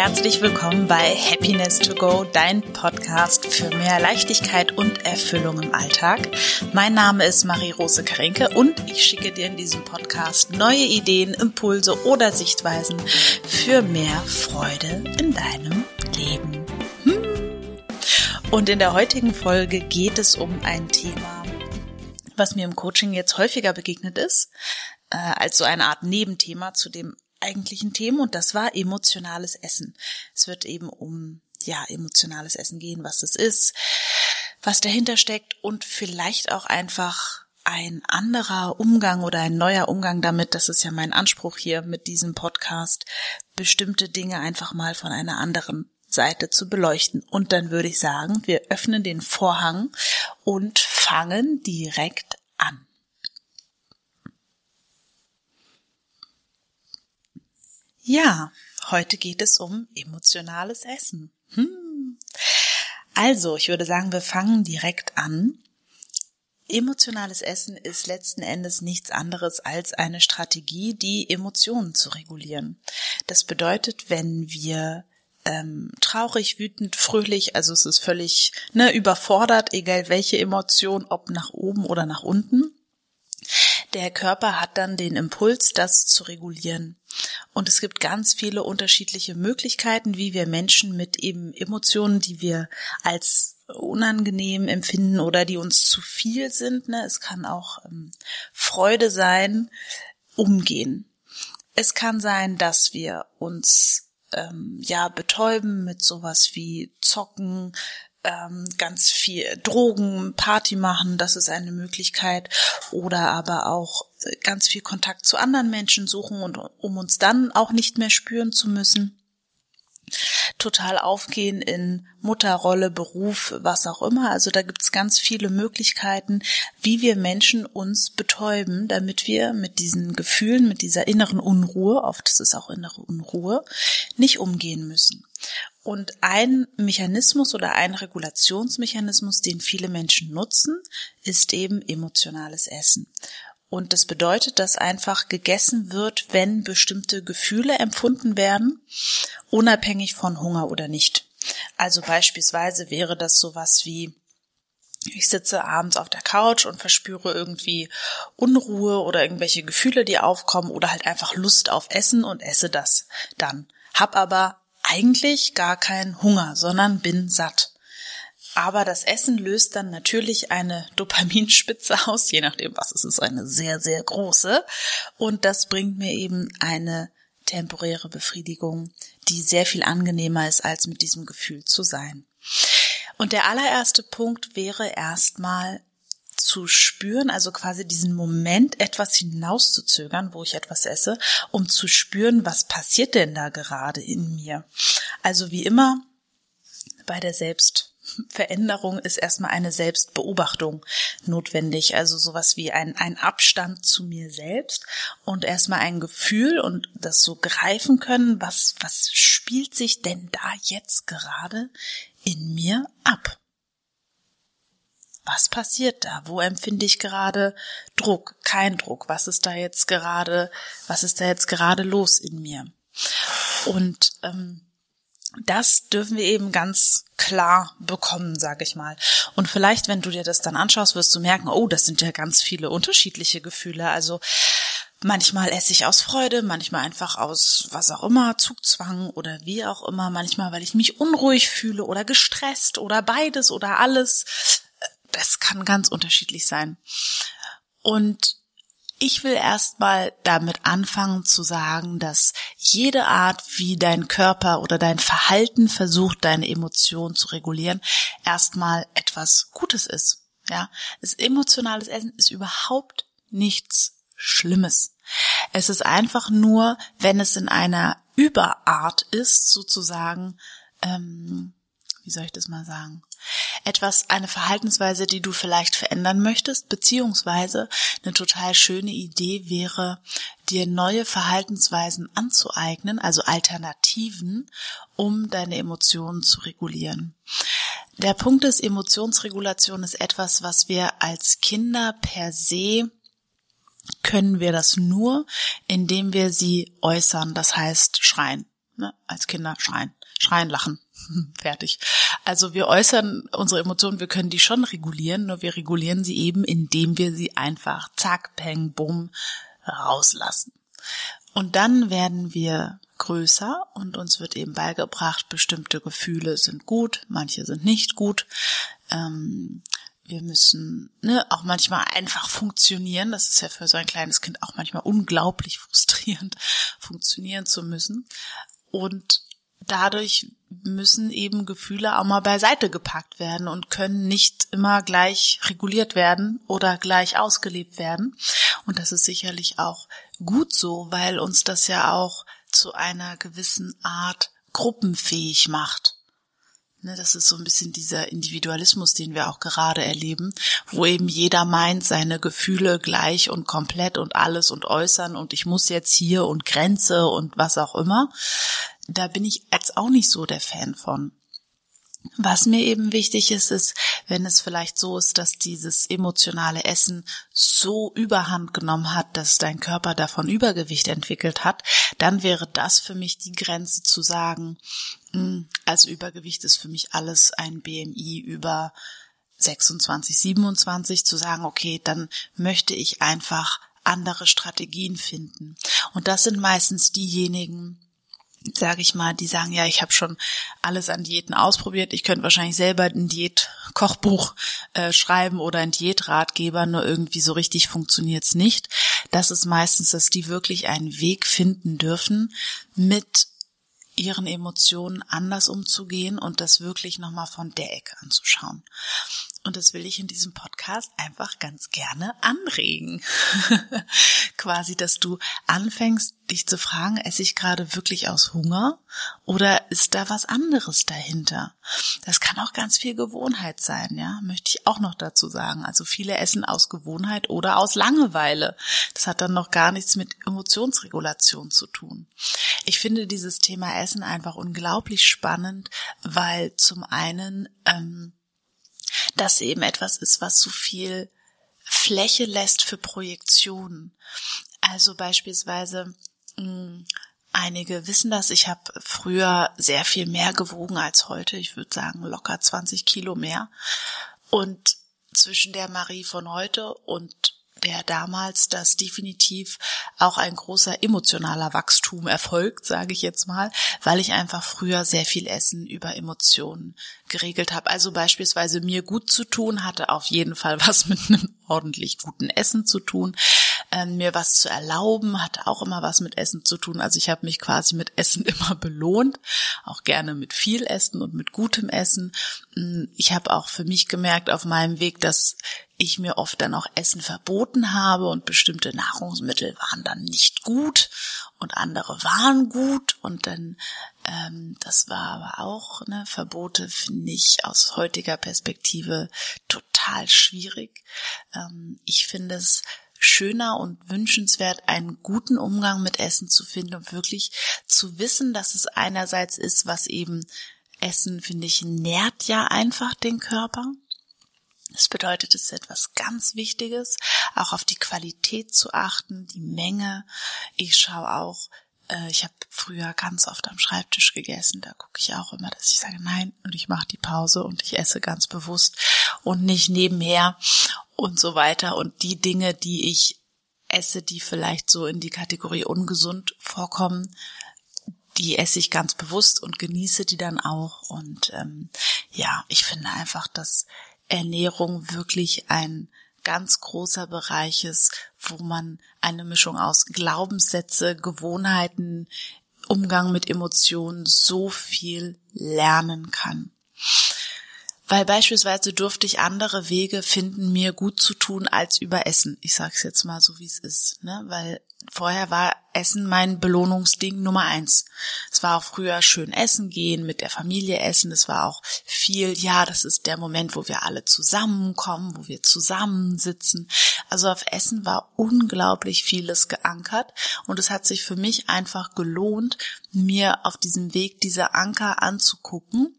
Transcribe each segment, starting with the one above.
herzlich willkommen bei Happiness to Go, dein Podcast für mehr Leichtigkeit und Erfüllung im Alltag. Mein Name ist Marie-Rose Karinke und ich schicke dir in diesem Podcast neue Ideen, Impulse oder Sichtweisen für mehr Freude in deinem Leben. Hm. Und in der heutigen Folge geht es um ein Thema, was mir im Coaching jetzt häufiger begegnet ist, äh, als so eine Art Nebenthema zu dem eigentlichen Themen und das war emotionales Essen. Es wird eben um ja emotionales Essen gehen, was es ist, was dahinter steckt und vielleicht auch einfach ein anderer Umgang oder ein neuer Umgang damit, das ist ja mein Anspruch hier mit diesem Podcast, bestimmte Dinge einfach mal von einer anderen Seite zu beleuchten. Und dann würde ich sagen, wir öffnen den Vorhang und fangen direkt an. Ja, heute geht es um emotionales Essen. Hm. Also, ich würde sagen, wir fangen direkt an. Emotionales Essen ist letzten Endes nichts anderes als eine Strategie, die Emotionen zu regulieren. Das bedeutet, wenn wir ähm, traurig, wütend, fröhlich, also es ist völlig ne, überfordert, egal welche Emotion, ob nach oben oder nach unten, der Körper hat dann den Impuls, das zu regulieren. Und es gibt ganz viele unterschiedliche Möglichkeiten, wie wir Menschen mit eben Emotionen, die wir als unangenehm empfinden oder die uns zu viel sind, ne, es kann auch ähm, Freude sein, umgehen. Es kann sein, dass wir uns ähm, ja betäuben mit sowas wie Zocken, ähm, ganz viel Drogen, Party machen, das ist eine Möglichkeit. Oder aber auch ganz viel Kontakt zu anderen Menschen suchen und um uns dann auch nicht mehr spüren zu müssen. Total aufgehen in Mutterrolle, Beruf, was auch immer. Also da gibt's ganz viele Möglichkeiten, wie wir Menschen uns betäuben, damit wir mit diesen Gefühlen, mit dieser inneren Unruhe, oft ist es auch innere Unruhe, nicht umgehen müssen. Und ein Mechanismus oder ein Regulationsmechanismus, den viele Menschen nutzen, ist eben emotionales Essen. Und das bedeutet, dass einfach gegessen wird, wenn bestimmte Gefühle empfunden werden, unabhängig von Hunger oder nicht. Also beispielsweise wäre das sowas wie, ich sitze abends auf der Couch und verspüre irgendwie Unruhe oder irgendwelche Gefühle, die aufkommen oder halt einfach Lust auf Essen und esse das dann. Hab aber eigentlich gar keinen Hunger, sondern bin satt. Aber das Essen löst dann natürlich eine Dopaminspitze aus, je nachdem, was es ist, eine sehr, sehr große. Und das bringt mir eben eine temporäre Befriedigung, die sehr viel angenehmer ist, als mit diesem Gefühl zu sein. Und der allererste Punkt wäre erstmal zu spüren, also quasi diesen Moment etwas hinauszuzögern, wo ich etwas esse, um zu spüren, was passiert denn da gerade in mir. Also wie immer bei der Selbstveränderung ist erstmal eine Selbstbeobachtung notwendig, also sowas wie ein, ein Abstand zu mir selbst und erstmal ein Gefühl und das so greifen können, was, was spielt sich denn da jetzt gerade in mir ab? Was passiert da? Wo empfinde ich gerade Druck, kein Druck? Was ist da jetzt gerade, was ist da jetzt gerade los in mir? Und ähm, das dürfen wir eben ganz klar bekommen, sage ich mal. Und vielleicht, wenn du dir das dann anschaust, wirst du merken, oh, das sind ja ganz viele unterschiedliche Gefühle. Also manchmal esse ich aus Freude, manchmal einfach aus was auch immer, Zugzwang oder wie auch immer, manchmal, weil ich mich unruhig fühle oder gestresst oder beides oder alles das kann ganz unterschiedlich sein. Und ich will erstmal damit anfangen zu sagen, dass jede Art, wie dein Körper oder dein Verhalten versucht, deine Emotionen zu regulieren, erstmal etwas Gutes ist. Ja, das emotionales Essen ist überhaupt nichts Schlimmes. Es ist einfach nur, wenn es in einer Überart ist, sozusagen, ähm, wie soll ich das mal sagen? Etwas, eine Verhaltensweise, die du vielleicht verändern möchtest, beziehungsweise eine total schöne Idee wäre, dir neue Verhaltensweisen anzueignen, also Alternativen, um deine Emotionen zu regulieren. Der Punkt ist, Emotionsregulation ist etwas, was wir als Kinder per se können wir das nur, indem wir sie äußern, das heißt schreien. Ne? Als Kinder schreien, schreien, lachen, fertig. Also wir äußern unsere Emotionen, wir können die schon regulieren, nur wir regulieren sie eben, indem wir sie einfach zack, peng, bumm rauslassen. Und dann werden wir größer und uns wird eben beigebracht, bestimmte Gefühle sind gut, manche sind nicht gut. Ähm, wir müssen ne, auch manchmal einfach funktionieren. Das ist ja für so ein kleines Kind auch manchmal unglaublich frustrierend, funktionieren zu müssen. Und dadurch müssen eben Gefühle auch mal beiseite gepackt werden und können nicht immer gleich reguliert werden oder gleich ausgelebt werden. Und das ist sicherlich auch gut so, weil uns das ja auch zu einer gewissen Art gruppenfähig macht. Ne, das ist so ein bisschen dieser Individualismus, den wir auch gerade erleben, wo eben jeder meint, seine Gefühle gleich und komplett und alles und äußern und ich muss jetzt hier und Grenze und was auch immer. Da bin ich jetzt auch nicht so der Fan von. Was mir eben wichtig ist, ist, wenn es vielleicht so ist, dass dieses emotionale Essen so überhand genommen hat, dass dein Körper davon Übergewicht entwickelt hat, dann wäre das für mich die Grenze zu sagen, hm, also Übergewicht ist für mich alles ein BMI über 26, 27, zu sagen, okay, dann möchte ich einfach andere Strategien finden. Und das sind meistens diejenigen, sage ich mal, die sagen, ja, ich habe schon alles an Diäten ausprobiert, ich könnte wahrscheinlich selber ein Diätkochbuch äh, schreiben oder ein Diätratgeber, nur irgendwie so richtig funktioniert's nicht. Das ist meistens, dass die wirklich einen Weg finden dürfen, mit ihren Emotionen anders umzugehen und das wirklich nochmal von der Ecke anzuschauen. Und das will ich in diesem Podcast einfach ganz gerne anregen. Quasi, dass du anfängst, dich zu fragen, esse ich gerade wirklich aus Hunger oder ist da was anderes dahinter? Das kann auch ganz viel Gewohnheit sein, ja, möchte ich auch noch dazu sagen. Also viele essen aus Gewohnheit oder aus Langeweile. Das hat dann noch gar nichts mit Emotionsregulation zu tun. Ich finde dieses Thema Essen einfach unglaublich spannend, weil zum einen ähm, das eben etwas ist, was so viel Fläche lässt für Projektionen. Also beispielsweise mh, hm, Einige wissen das. Ich habe früher sehr viel mehr gewogen als heute. Ich würde sagen locker 20 Kilo mehr. Und zwischen der Marie von heute und der damals das definitiv auch ein großer emotionaler Wachstum erfolgt, sage ich jetzt mal, weil ich einfach früher sehr viel Essen über Emotionen geregelt habe. Also beispielsweise mir gut zu tun hatte auf jeden Fall was mit einem ordentlich guten Essen zu tun. Ähm, mir was zu erlauben hatte auch immer was mit Essen zu tun. Also ich habe mich quasi mit Essen immer belohnt, auch gerne mit viel Essen und mit gutem Essen. Mm, ich habe auch für mich gemerkt auf meinem Weg, dass ich mir oft dann auch Essen verboten habe und bestimmte Nahrungsmittel waren dann nicht gut und andere waren gut und dann ähm, das war aber auch ne Verbote finde ich aus heutiger Perspektive total schwierig. Ähm, ich finde es schöner und wünschenswert, einen guten Umgang mit Essen zu finden und wirklich zu wissen, dass es einerseits ist, was eben Essen, finde ich, nährt ja einfach den Körper. Das bedeutet, es ist etwas ganz Wichtiges, auch auf die Qualität zu achten, die Menge. Ich schaue auch, äh, ich habe früher ganz oft am Schreibtisch gegessen, da gucke ich auch immer, dass ich sage nein und ich mache die Pause und ich esse ganz bewusst und nicht nebenher und so weiter. Und die Dinge, die ich esse, die vielleicht so in die Kategorie ungesund vorkommen, die esse ich ganz bewusst und genieße die dann auch. Und ähm, ja, ich finde einfach, dass Ernährung wirklich ein ganz großer Bereich ist, wo man eine Mischung aus Glaubenssätze, Gewohnheiten, Umgang mit Emotionen so viel lernen kann. Weil beispielsweise durfte ich andere Wege finden, mir gut zu tun als über Essen. Ich sag's jetzt mal so, wie es ist, ne? Weil vorher war Essen mein Belohnungsding Nummer eins. Es war auch früher schön essen gehen, mit der Familie essen. Es war auch viel, ja, das ist der Moment, wo wir alle zusammenkommen, wo wir zusammensitzen. Also auf Essen war unglaublich vieles geankert und es hat sich für mich einfach gelohnt, mir auf diesem Weg diese Anker anzugucken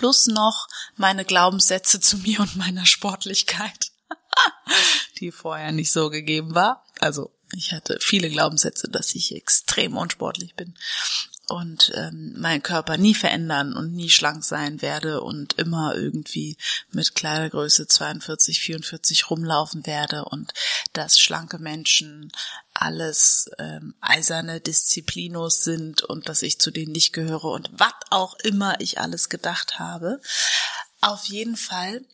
plus noch meine Glaubenssätze zu mir und meiner Sportlichkeit, die vorher nicht so gegeben war. Also ich hatte viele Glaubenssätze, dass ich extrem unsportlich bin. Und ähm, meinen Körper nie verändern und nie schlank sein werde und immer irgendwie mit Kleidergröße 42, 44 rumlaufen werde und dass schlanke Menschen alles ähm, eiserne Disziplinos sind und dass ich zu denen nicht gehöre und was auch immer ich alles gedacht habe. Auf jeden Fall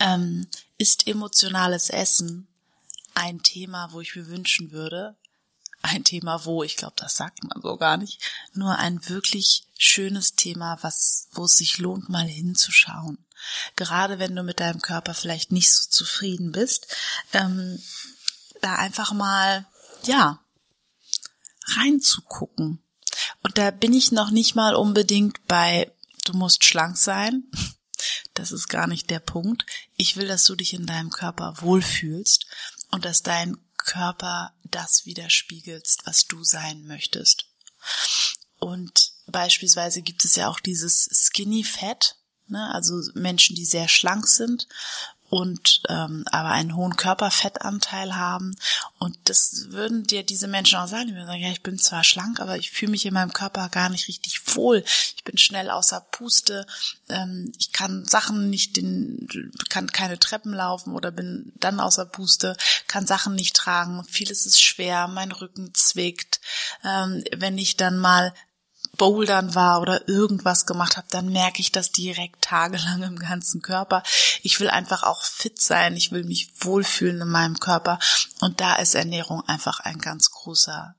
ähm, ist emotionales Essen ein Thema, wo ich mir wünschen würde, ein Thema, wo, ich glaube, das sagt man so gar nicht, nur ein wirklich schönes Thema, was, wo es sich lohnt, mal hinzuschauen. Gerade wenn du mit deinem Körper vielleicht nicht so zufrieden bist, ähm, da einfach mal, ja, reinzugucken. Und da bin ich noch nicht mal unbedingt bei, du musst schlank sein. Das ist gar nicht der Punkt. Ich will, dass du dich in deinem Körper wohlfühlst und dass dein Körper das widerspiegelst, was du sein möchtest. Und beispielsweise gibt es ja auch dieses Skinny Fat, ne? also Menschen, die sehr schlank sind und ähm, aber einen hohen Körperfettanteil haben. Und das würden dir diese Menschen auch sagen, die würden sagen, ja, ich bin zwar schlank, aber ich fühle mich in meinem Körper gar nicht richtig wohl. Ich bin schnell außer Puste, ähm, ich kann Sachen nicht, den, kann keine Treppen laufen oder bin dann außer Puste, kann Sachen nicht tragen, vieles ist schwer, mein Rücken zwickt. Ähm, wenn ich dann mal Bouldern war oder irgendwas gemacht habe, dann merke ich das direkt tagelang im ganzen Körper. Ich will einfach auch fit sein, ich will mich wohlfühlen in meinem Körper und da ist Ernährung einfach ein ganz großer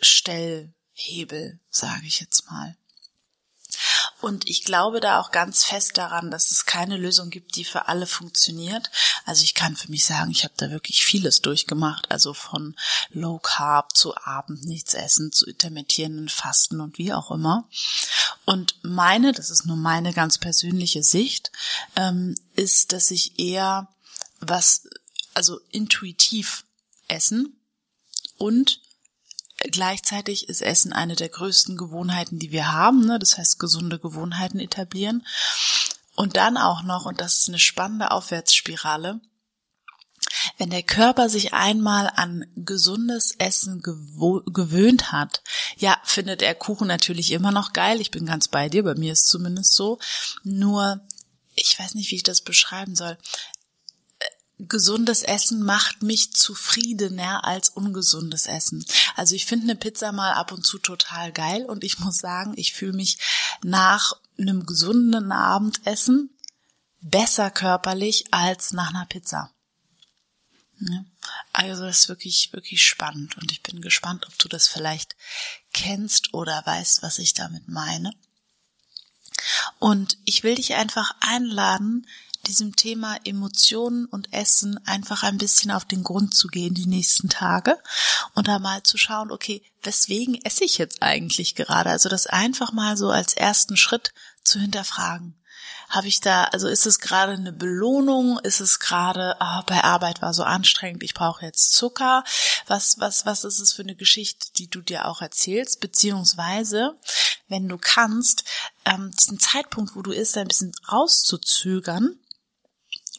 Stellhebel, sage ich jetzt mal. Und ich glaube da auch ganz fest daran, dass es keine Lösung gibt, die für alle funktioniert. Also ich kann für mich sagen, ich habe da wirklich vieles durchgemacht. Also von Low Carb zu Abend nichts essen, zu intermittierenden Fasten und wie auch immer. Und meine, das ist nur meine ganz persönliche Sicht, ähm, ist, dass ich eher was, also intuitiv essen und Gleichzeitig ist Essen eine der größten Gewohnheiten, die wir haben. Ne? Das heißt, gesunde Gewohnheiten etablieren. Und dann auch noch, und das ist eine spannende Aufwärtsspirale, wenn der Körper sich einmal an gesundes Essen gewöhnt hat, ja, findet er Kuchen natürlich immer noch geil. Ich bin ganz bei dir, bei mir ist zumindest so. Nur, ich weiß nicht, wie ich das beschreiben soll gesundes Essen macht mich zufriedener als ungesundes Essen. Also ich finde eine Pizza mal ab und zu total geil und ich muss sagen, ich fühle mich nach einem gesunden Abendessen besser körperlich als nach einer Pizza. Also das ist wirklich, wirklich spannend und ich bin gespannt, ob du das vielleicht kennst oder weißt, was ich damit meine. Und ich will dich einfach einladen, diesem Thema Emotionen und Essen einfach ein bisschen auf den Grund zu gehen die nächsten Tage und da mal zu schauen, okay, weswegen esse ich jetzt eigentlich gerade? Also das einfach mal so als ersten Schritt zu hinterfragen. Habe ich da, also ist es gerade eine Belohnung? Ist es gerade, oh, bei Arbeit war so anstrengend, ich brauche jetzt Zucker? Was, was, was ist es für eine Geschichte, die du dir auch erzählst? Beziehungsweise, wenn du kannst, ähm, diesen Zeitpunkt, wo du isst, ein bisschen rauszuzögern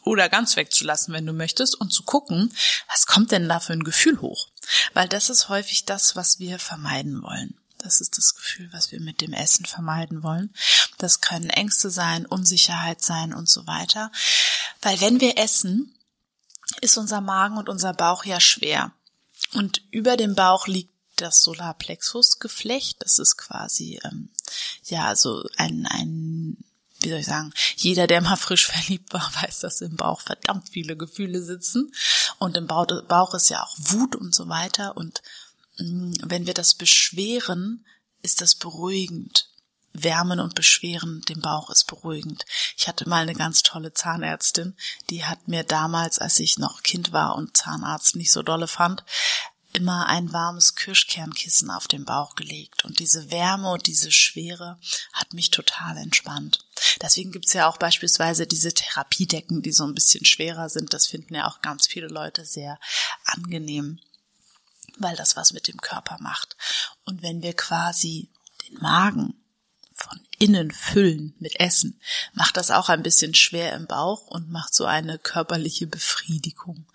oder ganz wegzulassen, wenn du möchtest, und zu gucken, was kommt denn da für ein Gefühl hoch? Weil das ist häufig das, was wir vermeiden wollen. Das ist das Gefühl, was wir mit dem Essen vermeiden wollen. Das können Ängste sein, Unsicherheit sein und so weiter. Weil wenn wir essen, ist unser Magen und unser Bauch ja schwer. Und über dem Bauch liegt das Solarplexusgeflecht. Das ist quasi ähm, ja so ein, ein wie soll ich sagen, jeder, der mal frisch verliebt war, weiß, dass im Bauch verdammt viele Gefühle sitzen. Und im Bauch ist ja auch Wut und so weiter. Und mm, wenn wir das beschweren, ist das beruhigend. Wärmen und Beschweren dem Bauch ist beruhigend. Ich hatte mal eine ganz tolle Zahnärztin, die hat mir damals, als ich noch Kind war und Zahnarzt nicht so dolle fand, immer ein warmes Kirschkernkissen auf den Bauch gelegt und diese Wärme und diese Schwere hat mich total entspannt. Deswegen gibt's ja auch beispielsweise diese Therapiedecken, die so ein bisschen schwerer sind. Das finden ja auch ganz viele Leute sehr angenehm, weil das was mit dem Körper macht. Und wenn wir quasi den Magen von innen füllen mit Essen, macht das auch ein bisschen schwer im Bauch und macht so eine körperliche Befriedigung.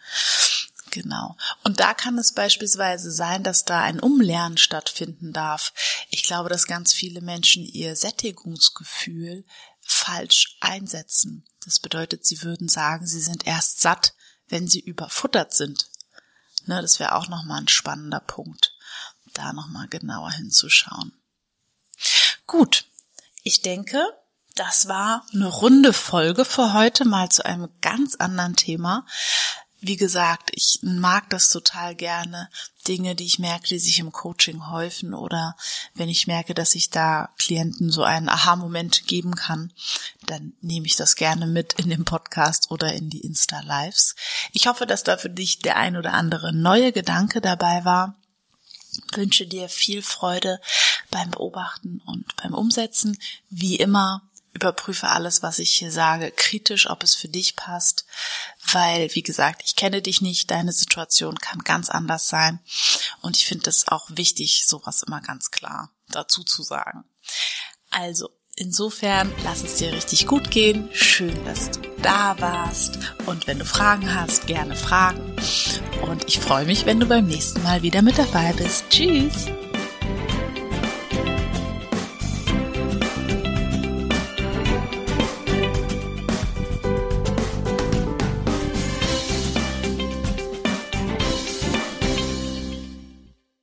Genau. Und da kann es beispielsweise sein, dass da ein Umlernen stattfinden darf. Ich glaube, dass ganz viele Menschen ihr Sättigungsgefühl falsch einsetzen. Das bedeutet, sie würden sagen, sie sind erst satt, wenn sie überfuttert sind. Ne, das wäre auch nochmal ein spannender Punkt, da nochmal genauer hinzuschauen. Gut, ich denke, das war eine runde Folge für heute, mal zu einem ganz anderen Thema wie gesagt, ich mag das total gerne, Dinge, die ich merke, die sich im Coaching häufen oder wenn ich merke, dass ich da Klienten so einen Aha-Moment geben kann, dann nehme ich das gerne mit in den Podcast oder in die Insta-Lives. Ich hoffe, dass da für dich der ein oder andere neue Gedanke dabei war. Ich wünsche dir viel Freude beim Beobachten und beim Umsetzen. Wie immer überprüfe alles, was ich hier sage, kritisch, ob es für dich passt, weil, wie gesagt, ich kenne dich nicht, deine Situation kann ganz anders sein und ich finde es auch wichtig, sowas immer ganz klar dazu zu sagen. Also, insofern, lass es dir richtig gut gehen, schön, dass du da warst und wenn du Fragen hast, gerne fragen und ich freue mich, wenn du beim nächsten Mal wieder mit dabei bist. Tschüss!